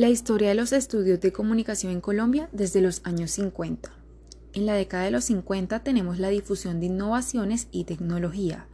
La historia de los estudios de comunicación en Colombia desde los años 50. En la década de los 50 tenemos la difusión de innovaciones y tecnología.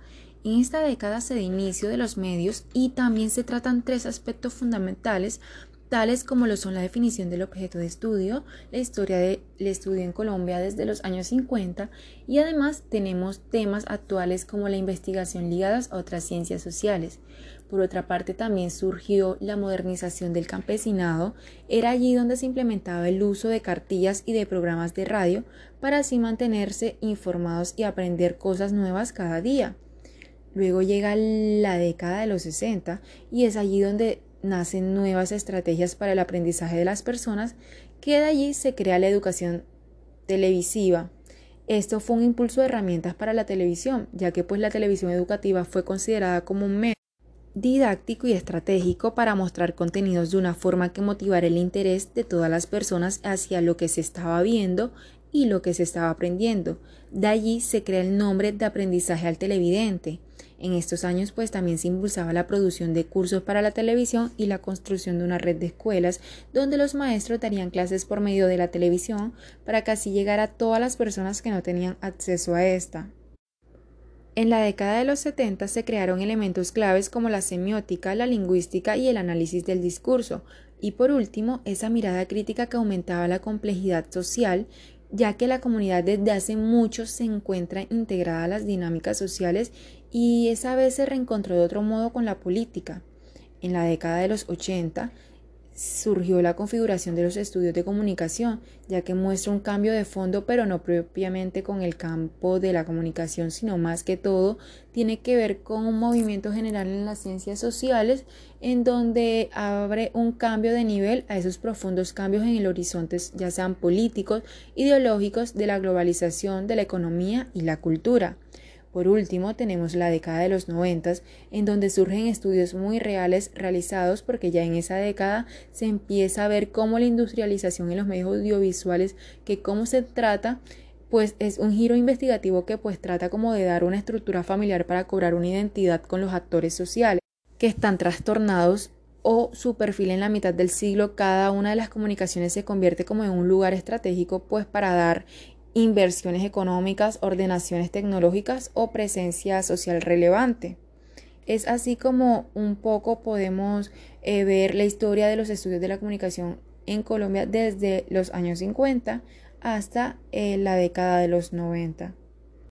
En esta década se da inicio de los medios y también se tratan tres aspectos fundamentales tales como lo son la definición del objeto de estudio, la historia del estudio en Colombia desde los años 50 y además tenemos temas actuales como la investigación ligadas a otras ciencias sociales. Por otra parte, también surgió la modernización del campesinado. Era allí donde se implementaba el uso de cartillas y de programas de radio para así mantenerse informados y aprender cosas nuevas cada día. Luego llega la década de los 60 y es allí donde nacen nuevas estrategias para el aprendizaje de las personas, que de allí se crea la educación televisiva. Esto fue un impulso de herramientas para la televisión, ya que pues la televisión educativa fue considerada como un medio didáctico y estratégico para mostrar contenidos de una forma que motivara el interés de todas las personas hacia lo que se estaba viendo y lo que se estaba aprendiendo. De allí se crea el nombre de aprendizaje al televidente. En estos años pues también se impulsaba la producción de cursos para la televisión y la construcción de una red de escuelas donde los maestros darían clases por medio de la televisión para que así llegara a todas las personas que no tenían acceso a esta. En la década de los 70 se crearon elementos claves como la semiótica, la lingüística y el análisis del discurso, y por último, esa mirada crítica que aumentaba la complejidad social ya que la comunidad desde hace mucho se encuentra integrada a las dinámicas sociales y esa vez se reencontró de otro modo con la política. En la década de los 80 surgió la configuración de los estudios de comunicación, ya que muestra un cambio de fondo, pero no propiamente con el campo de la comunicación, sino más que todo tiene que ver con un movimiento general en las ciencias sociales, en donde abre un cambio de nivel a esos profundos cambios en el horizonte, ya sean políticos, ideológicos, de la globalización, de la economía y la cultura. Por último, tenemos la década de los noventas, en donde surgen estudios muy reales realizados porque ya en esa década se empieza a ver cómo la industrialización en los medios audiovisuales, que cómo se trata, pues es un giro investigativo que pues trata como de dar una estructura familiar para cobrar una identidad con los actores sociales que están trastornados o su perfil en la mitad del siglo, cada una de las comunicaciones se convierte como en un lugar estratégico pues para dar inversiones económicas, ordenaciones tecnológicas o presencia social relevante. Es así como un poco podemos eh, ver la historia de los estudios de la comunicación en Colombia desde los años 50 hasta eh, la década de los 90.